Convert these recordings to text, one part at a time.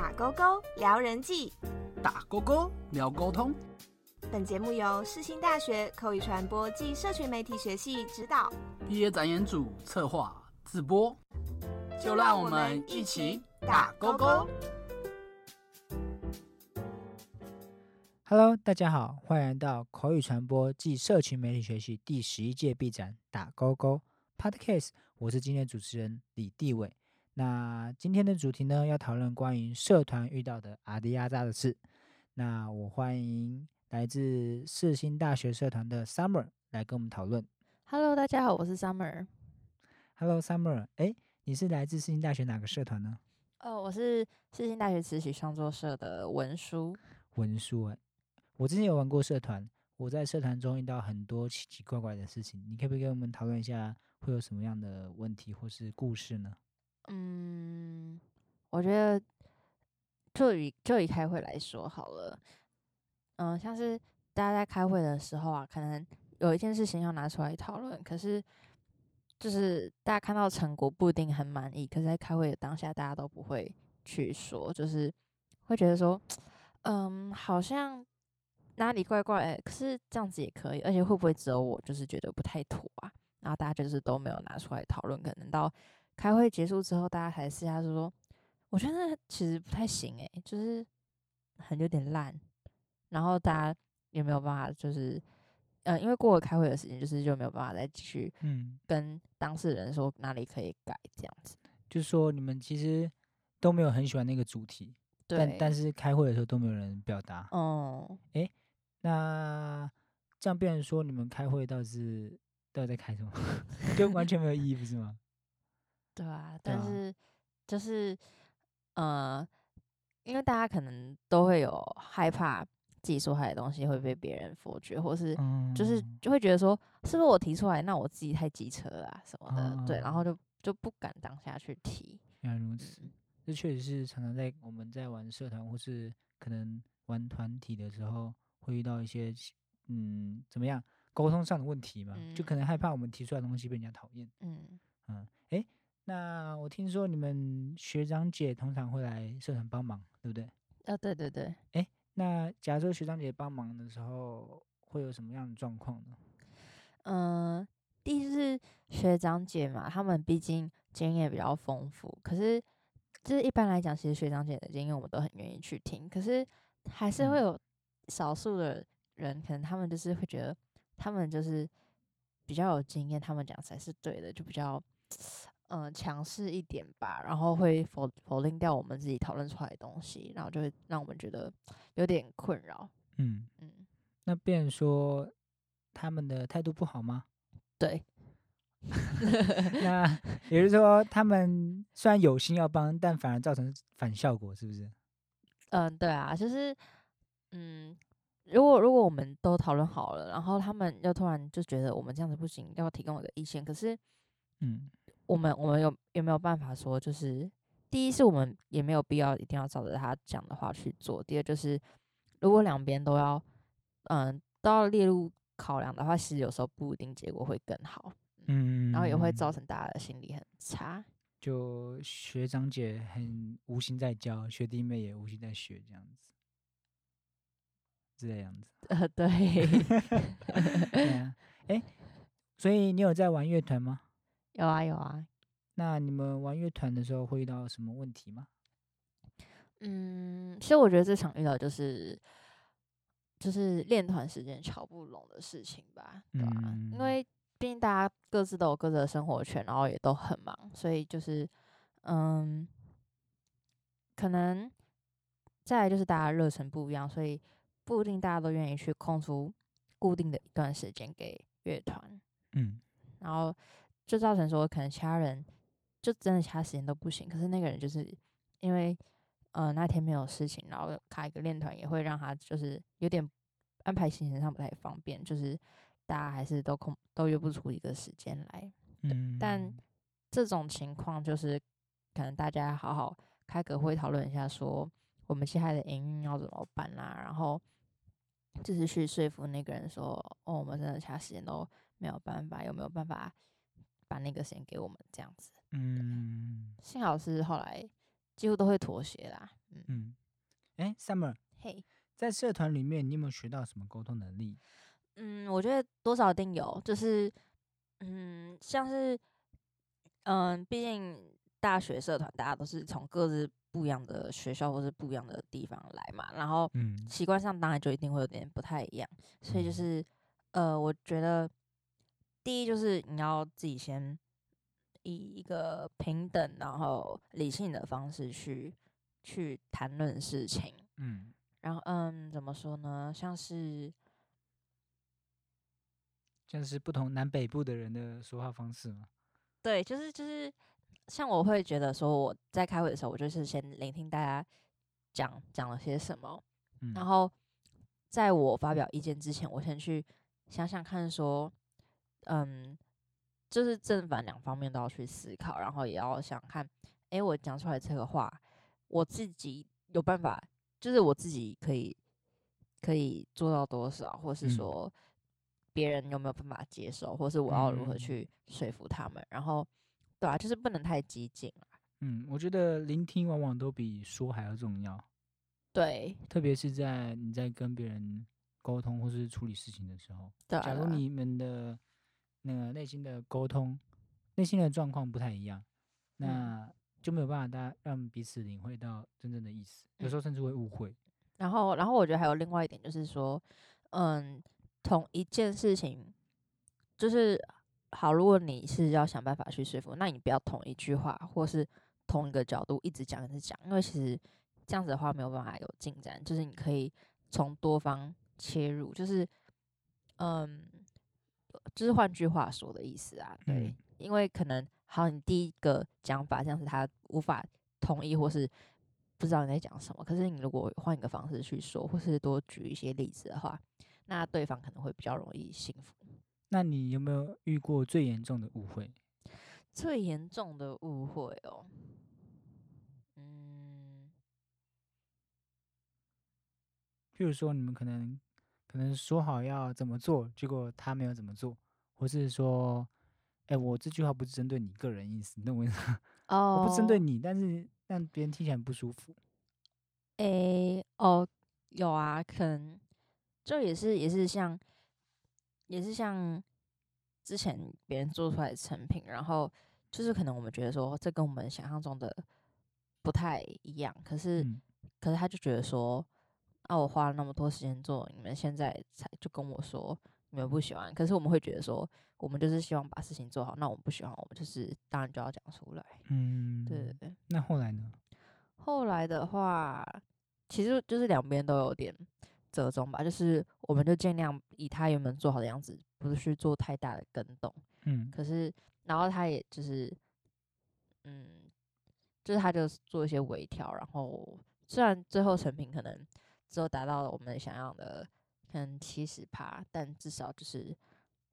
打勾勾聊人际，打勾勾聊沟通。本节目由世新大学口语传播暨社群媒体学系指导，毕业展演组策划自播。就让我们一起打勾勾。Hello，大家好，欢迎来到口语传播暨社群媒体学系第十一届 B 展打勾勾 Podcast，我是今天的主持人李地伟。那今天的主题呢，要讨论关于社团遇到的阿迪亚扎的事。那我欢迎来自世新大学社团的 Summer 来跟我们讨论。Hello，大家好，我是 Summer。Hello，Summer，哎，你是来自世新大学哪个社团呢？哦，我是世新大学词曲创作社的文书。文书哎，我之前有玩过社团，我在社团中遇到很多奇奇怪怪的事情，你可不可以跟我们讨论一下会有什么样的问题或是故事呢？嗯，我觉得就以就以开会来说好了，嗯、像是大家在开会的时候啊，可能有一件事情要拿出来讨论，可是就是大家看到成果不一定很满意，可是在开会的当下，大家都不会去说，就是会觉得说，嗯，好像哪里怪怪、可是这样子也可以，而且会不会只有我就是觉得不太妥啊？然后大家就是都没有拿出来讨论，可能到开会结束之后，大家还私下说，我觉得其实不太行诶、就是很有点烂，然后大家也没有办法，就是呃，因为过了开会的时间，就是就没有办法再继续嗯，跟当事人说哪里可以改这样子。就是说你们其实都没有很喜欢那个主题，对，但但是开会的时候都没有人表达。哦嗯，那这样变成说你们开会到底是到底在开什么？就完全没有意义，不是吗？对啊，但是就是呃，因为大家可能都会有害怕自己说出来的东西会被别人否决，或是嗯，就是就会觉得说，是不是我提出来，那我自己太机车了啊什么的，对，然后哦就就不敢当下去提。原来如此，嗯。这确实是常常在我们在玩社团或是可能玩团体的时候，会遇到一些嗯怎么样沟通上的问题嘛，就可能害怕我们提出来的东西被人家讨厌。嗯，嗯，诶，那我听说你们学长姐通常会来社团帮忙，对不对？啊，对对对，哎那假如说学长姐帮忙的时候，会有什么样的状况呢？嗯、第一是学长姐嘛，他们毕竟经验比较丰富，可是就是一般来讲，其实学长姐的经验我们都很愿意去听，可是还是会嗯有少数的人，可能他们就是会觉得他们就是比较有经验，他们讲才是对的，就比较嗯、呃强势一点吧，然后会否否定掉我们自己讨论出来的东西，然后就会让我们觉得有点困扰。嗯，嗯，那变成说他们的态度不好吗？对，那也就是说，他们虽然有心要帮，但反而造成反效果，是不是？嗯，对啊，就是，嗯，如果如果我们都讨论好了，然后他们又突然就觉得我们这样子不行，要提供我的意见，可是嗯我们我们有有没有办法说，就是第一是我们也没有必要一定要照着他讲的话去做，第二就是如果两边都要，嗯，都要列入考量的话，其实有时候不一定结果会更好，嗯，然后也会造成大家的心理很差。就学长姐很无心在教，学弟妹也无心在学，这样子，这样子。呃，对，对啊，哎，所以你有在玩乐团吗？有啊有啊，那你们玩乐团的时候会遇到什么问题吗？嗯，其实我觉得最常遇到就是就是练团时间瞧不拢的事情吧，对吧、嗯。因为毕竟大家各自都有各自的生活圈，然后也都很忙，所以就是嗯，可能再来就是大家热忱不一样，所以不一定大家都愿意去空出固定的一段时间给乐团，嗯。然后就造成说可能其他人就真的其他时间都不行，可是那个人就是因为呃那天没有事情，然后卡一个练团也会让他就是有点安排行程上不太方便，就是大家还是都空都约不出一个时间来。嗯，但这种情况就是可能大家好好开个会讨论一下，说我们接下来的营运要怎么办啦、然后就是去说服那个人说，哦，我们真的其他时间都没有办法，有没有办法把那个先给我们这样子？嗯幸好是后来几乎都会妥协啦。嗯，嗯，哎，Summer 嘿，在社团里面，你有没有学到什么沟通能力？嗯，我觉得多少一定有，就是嗯，像是嗯，毕竟大学社团大家都是从各自不一样的学校或是不一样的地方来嘛，然后嗯习惯上当然就一定会有点不太一样，所以就嗯是呃，我觉得第一就是你要自己先以一个平等然后理性的方式去去谈论事情，嗯然后嗯，怎么说呢？像是像是不同南北部的人的说话方式嘛。对，就是就是，像我会觉得说我在开会的时候，我就是先聆听大家讲讲了些什么，嗯，然后在我发表意见之前，我先去想想看说，嗯，就是正反两方面都要去思考，然后也要想看，诶，我讲出来这个话，我自己有办法，就是我自己可以可以做到多少，或是嗯。说别人有没有办法接受，或是我要如何嗯。去说服他们，然后对啊，就是不能太激进啊，嗯，我觉得聆听往往都比说还要重要，对。特别是在你在跟别人沟通或是处理事情的时候。对啊，假如你们的那个内心的沟通、内心的状况不太一样，嗯那就没有办法大家让彼此领会到真正的意思，有时候甚至会误会。然后，然后我觉得还有另外一点就是说，嗯，同一件事情，就是好，如果你是要想办法去说服，那你不要同一句话或是同一个角度一直讲一直讲，因为其实这样子的话没有办法有进展。就是你可以从多方切入，就是嗯，就是换句话说的意思啊，对，嗯因为可能好，你第一个讲法像是他无法同意或是不知道你在讲什么，可是你如果换一个方式去说，或是多举一些例子的话，那对方可能会比较容易信服。那你有没有遇过最严重的误会？最严重的误会哦，嗯，譬如说，你们可能可能说好要怎么做，结果他没有怎么做，或是说，哎、我这句话不是针对你个人意思，你懂我意思吗？哦 我不针对你，但是让别人听起来很不舒服。诶、哦，有啊，可能就也是也是像也是像之前别人做出来的成品，然后就是可能我们觉得说这跟我们想象中的不太一样，可是、嗯可是他就觉得说，啊，我花了那么多时间做，你们现在才就跟我说你们不喜欢，可是我们会觉得说，我们就是希望把事情做好，那我们不喜欢，我们就是当然就要讲出来，嗯，对对对。那后来呢？后来的话，其实就是两边都有点折中吧，就是我们就尽量以他原本做好的样子，不是去做太大的跟动。嗯可是，然后他也就是，嗯，就是他就做一些微调，然后虽然最后成品可能只有达到了我们想要的可能七十趴，但至少就是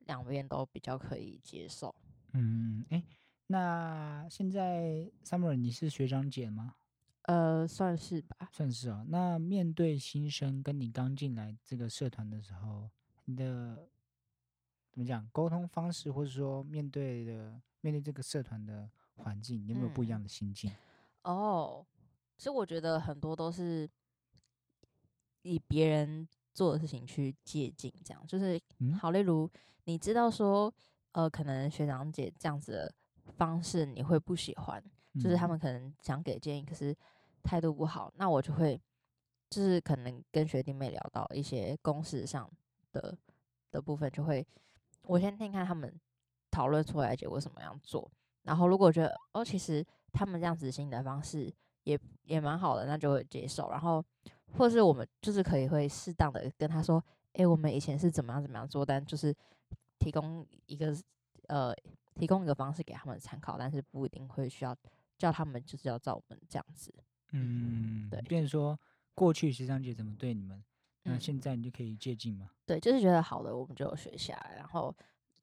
两边都比较可以接受。嗯，哎、那现在 Summer 你是学长姐吗？呃，算是吧。算是哦。那面对新生跟你刚进来这个社团的时候，你的怎么讲沟通方式，或者说面对的面对这个社团的环境，你有没有不一样嗯的心境？哦，其实我觉得很多都是以别人做的事情去借鉴，这样。就是嗯。好。例如，你知道说，呃，可能学长姐这样子的方式你会不喜欢，就是他嗯。们可能想给建议，可是态度不好，那我就会就是可能跟学弟妹聊到一些公式上的的部分，就会我先听看他们讨论出来的结果怎么样做，然后如果觉得哦，其实他们这样执行的方式也也蛮好的，那就会接受，然后或是我们就是可以会适当的跟他说，诶，我们以前是怎么样怎么样做，但就是提供一个呃提供一个方式给他们参考，但是不一定会需要叫他们就是要照我们这样子。嗯，对变成说过去学长姐怎么对你们，那嗯现在你就可以借鉴嘛。对，就是觉得好的我们就学下来，然后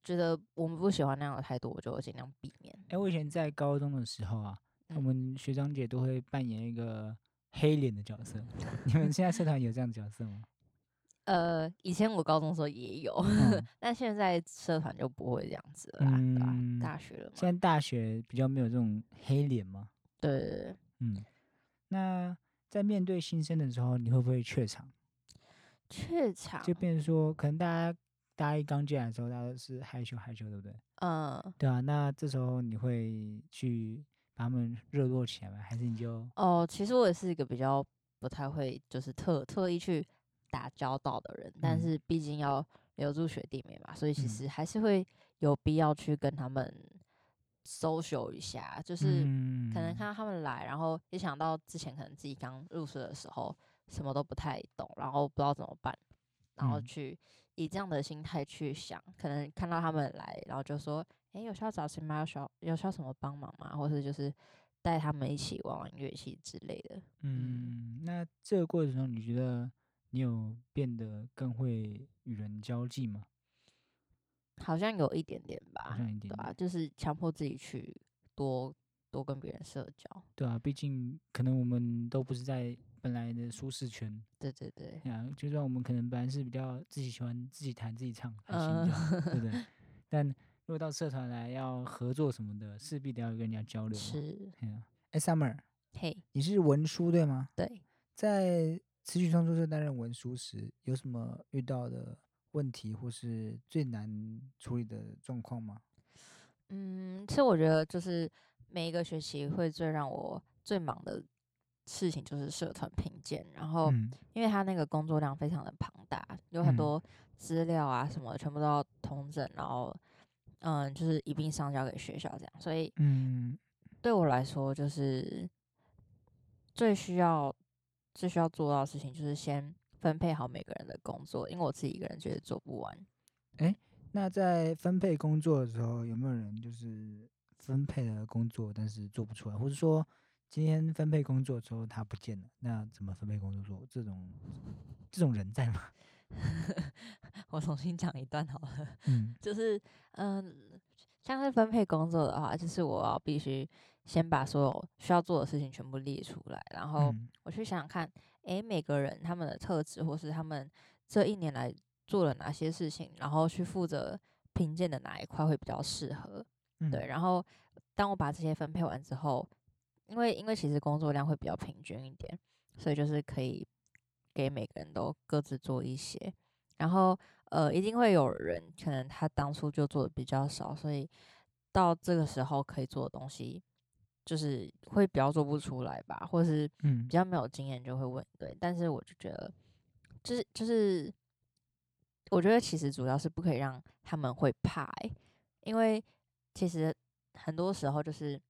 觉得我们不喜欢那样的态度，我就尽量避免。哎、我以前在高中的时候啊，我嗯们学长姐都会扮演一个黑脸的角色。你们现在社团有这样的角色吗？呃，以前我高中的时候也有，嗯 但现在社团就不会这样子了啦，对吧、嗯大学了嘛，现在大学比较没有这种黑脸吗？对对对，嗯，那在面对新生的时候，你会不会怯场？怯场，就变成说，可能大家大一刚进来的时候，大家都是害羞害羞，对不对？嗯，对啊，那这时候你会去把他们热络起来吗？还是你就哦，其实我也是一个比较不太会，就是特特意去打交道的人，但嗯。是毕竟要留住学弟妹嘛，所以其嗯。实还是会有必要去跟他们 social 一下，就是可能嗯。看到他们来，然后一想到之前可能自己刚入社的时候什么都不太懂，然后不知道怎么办，然后嗯。去以这样的心态去想，可能看到他们来，然后就说，诶，有需要找谁吗？有需要有需要什么帮忙吗？或者就是带他们一起玩玩乐器之类的。嗯，那这个过程中，你觉得你有变得更会与人交际吗？好像有一点点吧，好像一点对啊，就是强迫自己去多多跟别人社交。对啊，毕竟可能我们都不是在本来的舒适圈，对对对，啊，就算我们可能本来是比较自己喜欢自己弹自己唱还行嗯就，对不对？但如果到社团来要合作什么的，势必得要跟人家交流。是，哎，Summer，嘿，你是文书对吗？对，在持续创作社担任文书时，有什么遇到的问题或是最难处理的状况吗？嗯，其实我觉得就是每一个学期会最让我最忙的事情就是社团评鉴，然后嗯。因为他那个工作量非常的庞大，有很嗯。多资料啊什么的全部都要通整，然后嗯就是一并上交给学校这样，所以嗯。对我来说就是最需要最需要做到的事情就是先分配好每个人的工作，因为我自己一个人觉得做不完。那在分配工作的时候，有没有人就是分配的工作，但是做不出来，或者说今天分配工作之后他不见了，那怎么分配工作做？这种这种人在吗？我重新讲一段好了。嗯 就是嗯，像是分配工作的话，就是我要必须先把所有需要做的事情全部列出来，然后嗯我去想想看，诶，每个人他们的特质，或是他们这一年来做了哪些事情，然后去负责评鉴的哪一块会比较适合。嗯。对，然后当我把这些分配完之后，因为因为其实工作量会比较平均一点，所以就是可以给每个人都各自做一些，然后呃，一定会有人可能他当初就做的比较少，所以到这个时候可以做的东西，就是会比较做不出来吧，或是嗯。比较没有经验就会问对，但是我就觉得，就是就是，我觉得其实主要是不可以让他们会怕、欸，因为其实很多时候就是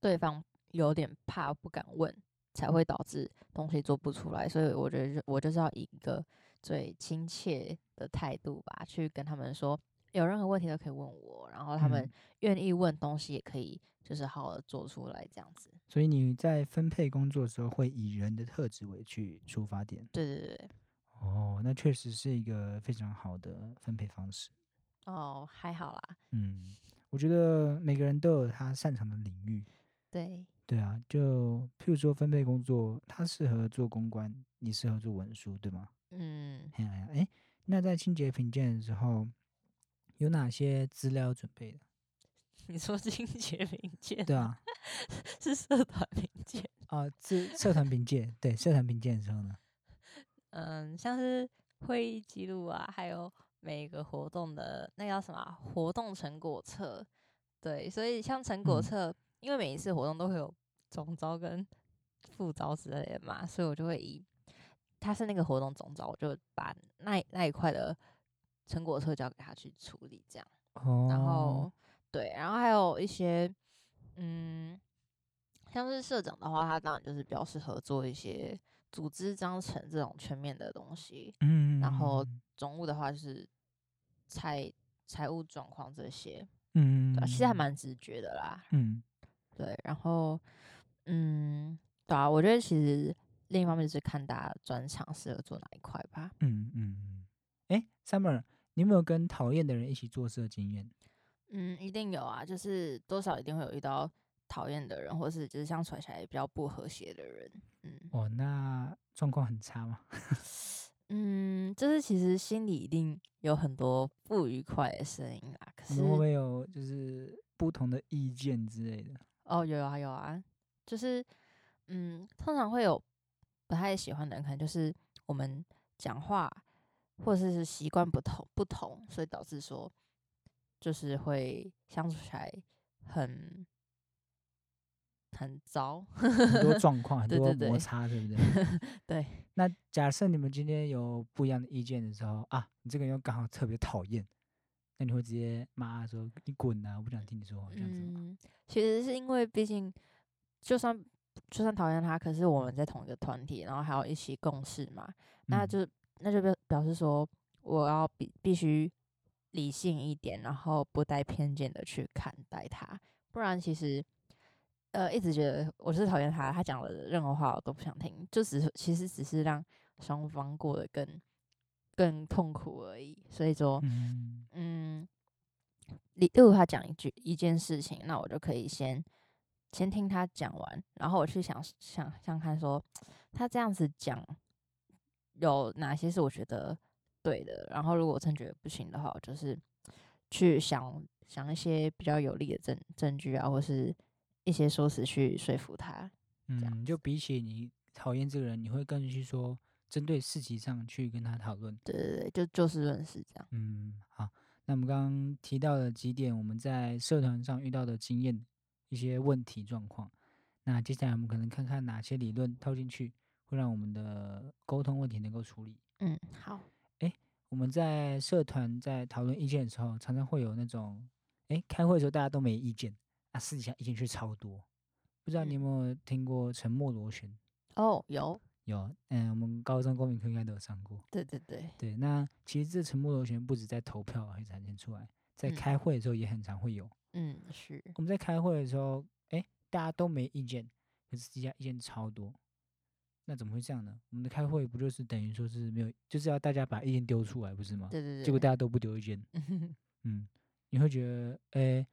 对方有点怕不敢问，才会导致东西做不出来，所以我觉得就我就是要以一个最亲切的态度吧，去跟他们说，有任何问题都可以问我，然后他们嗯愿意问东西也可以，就是好好的做出来这样子。所以你在分配工作的时候，会以人的特质为去出发点。对对对。哦，那确实是一个非常好的分配方式。哦，还好啦。嗯，我觉得每个人都有他擅长的领域。对，对啊，就譬如说分配工作，他适合做公关，你适合做文书，对吗？嗯，哎呀，哎，那在清洁评鉴的时候，有哪些资料要准备的？你说清洁评鉴，对啊，是社团评鉴。啊，是社团评鉴，对，社团评鉴的时候呢，嗯，像是会议记录啊，还有每个活动的那叫什么啊活动成果册。对，所以像成果嗯册，因为每一次活动都会有总招跟副招之类的嘛，所以我就会以他是那个活动总招，我就把那那一块的成果册交给他去处理，这样。哦，然后对，然后还有一些，嗯，像是社长的话，他当然就是比较适合做一些组织章程这种全面的东西。嗯，然后总务的话就是财财务状况这些，嗯，对啊、其实还蛮直觉的啦。嗯，对，然后嗯，对啊，我觉得其实另一方面是看大家专长适合做哪一块吧。嗯嗯嗯，哎，Summer，你有没有跟讨厌的人一起做事的经验？嗯，一定有啊，就是多少一定会有遇到讨厌的人，或是就是相处起来比较不和谐的人。嗯哦，那状况很差吗？嗯，就是其实心里一定有很多不愉快的声音啦。可是会不会有就是不同的意见之类的？哦，有啊有啊，就是嗯，通常会有不太喜欢的人，可能就是我们讲话或者是习惯不同不同，所以导致说就是会相处起来很很糟。很多状况，很多摩擦，对不对？对，那假设你们今天有不一样的意见的时候啊，你这个人又刚好特别讨厌，那你会直接骂说你滚啊，我不想听你说话这样子吗？嗯，其实是因为毕竟就算就算讨厌他，可是我们在同一个团体，然后还要一起共事嘛，那嗯就那就表表示说我要必必须理性一点，然后不带偏见的去看待他，不然其实呃一直觉得我是讨厌他，他讲的任何话我都不想听，就只是其实只是让双方过得更更痛苦而已。所以说，嗯嗯，例例如他讲一句一件事情，那我就可以先先听他讲完，然后我去想想想看说他这样子讲有哪些是我觉得对的，然后如果真觉得不行的话，我就是去想想一些比较有利的证证据啊，或是一些说辞去说服他。嗯，就比起你讨厌这个人，你会更去说针对事情上去跟他讨论。对对对，就就事论事这样。嗯，好，那我们刚刚提到了几点我们在社团上遇到的经验，一些问题状况。那接下来我们可能看看哪些理论套进去，会让我们的沟通问题能够处理。嗯，好，哎我们在社团在讨论意见的时候，常常会有那种，哎，开会的时候大家都没意见，啊，私底下意见却超多。不知道你有没有听过沉默螺旋？哦，有，有，嗯，我们高中公民课应该都有上过。对对对，对，那其实这沉默螺旋不止在投票会展现出来，在嗯开会的时候也很常会有。嗯，是，我们在开会的时候，哎，大家都没意见，可是私底下意见超多，那怎么会这样呢？我们的开会不就是等于说是没有，就是要大家把意见丢出来，不是吗？对对对。结果大家都不丢意见，嗯，你会觉得，诶，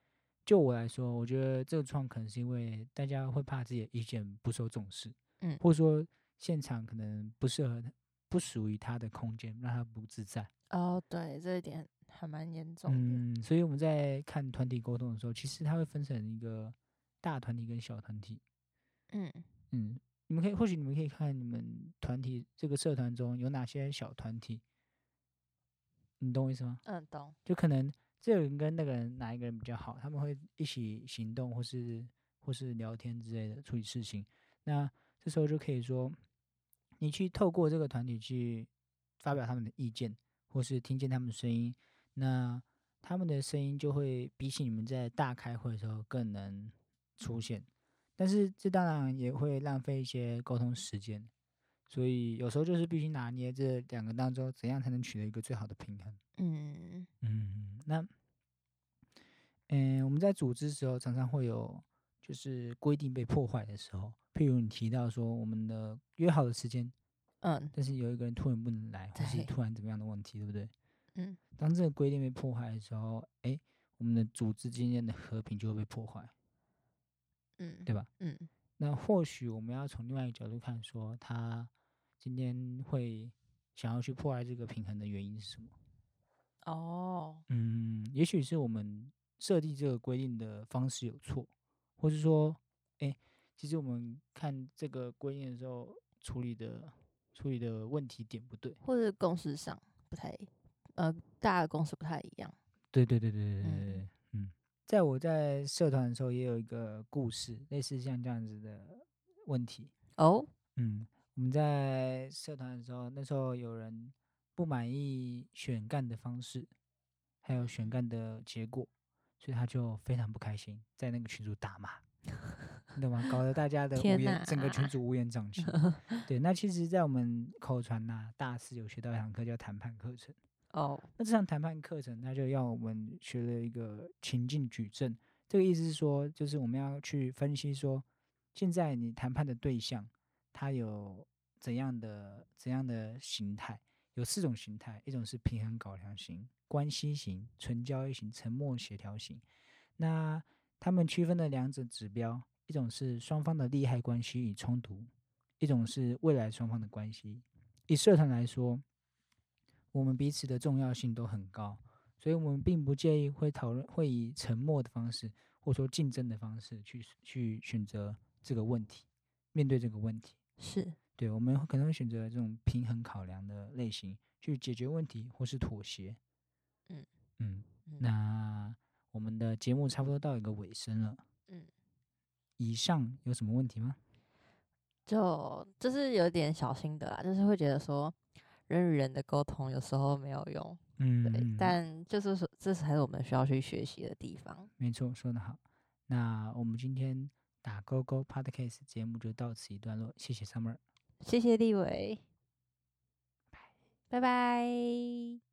就我来说，我觉得这个创可能是因为大家会怕自己的意见不受重视，嗯或者说现场可能不适合他，不属于他的空间，让他不自在。哦，对，这一点还蛮严重的。嗯，所以我们在看团体沟通的时候，其实它会分成一个大团体跟小团体。嗯嗯，你们可以或许你们可以看你们团体这个社团中有哪些小团体，你懂我意思吗？嗯，懂。就可能这个人跟那个人哪一个人比较好，他们会一起行动，或是或是聊天之类的处理事情。那这时候就可以说，你去透过这个团体去发表他们的意见，或是听见他们的声音，那他们的声音就会比起你们在大开会的时候更能出现。但是这当然也会浪费一些沟通时间，所以有时候就是必须拿捏这两个当中，怎样才能取得一个最好的平衡。嗯嗯，那，嗯，我们在组织时候常常会有就是规定被破坏的时候，譬如你提到说我们的约好的时间，嗯但是有一个人突然不能来，或是突然怎么样的问题，对不对？嗯当这个规定被破坏的时候，哎，我们的组织之间的和平就会被破坏，嗯，对吧？嗯那或许我们要从另外一个角度看，说他今天会想要去破坏这个平衡的原因是什么？哦，嗯，也许是我们设定这个规定的方式有错，或是说，哎，其实我们看这个规定的时候处理的处理的问题点不对。或者共识上不太，呃，大家的共识不太一样。对对对对对对对嗯对，嗯，在我在社团的时候也有一个故事，类似像这样子的问题。哦，嗯，我们在社团的时候，那时候有人不满意选干的方式，还有选干的结果，所以他就非常不开心，在那个群组大骂，你懂吗？搞得大家的整个群哪组乌烟瘴气。对，那其实，在我们口传呐、大四有学到一堂课叫谈判课程。哦，那这堂谈判课程，它就要我们学了一个情境矩阵。这个意思是说，就是我们要去分析说，现在你谈判的对象，他有怎样的怎样的形态？有四种形态，一种是平衡考量型、关系型、纯交易型、沉默协调型。那他们区分的两者指标，一种是双方的利害关系与冲突，一种是未来双方的关系。以社团来说，我们彼此的重要性都很高，所以我们并不介意会讨论，会以沉默的方式，或说竞争的方式去去选择这个问题。面对这个问题。是，对，我们会可能会选择这种平衡考量的类型去解决问题，或是妥协。嗯嗯，嗯那我们的节目差不多到一个尾声了。嗯，以上有什么问题吗？就就是有点小心得啦，就是会觉得说人与人的沟通有时候没有用，嗯，对，嗯但就是说这才是我们需要去学习的地方。没错，说得好。那我们今天打勾勾 Podcast 节目就到此一段落，谢谢 Summer。谢谢立伟，拜拜。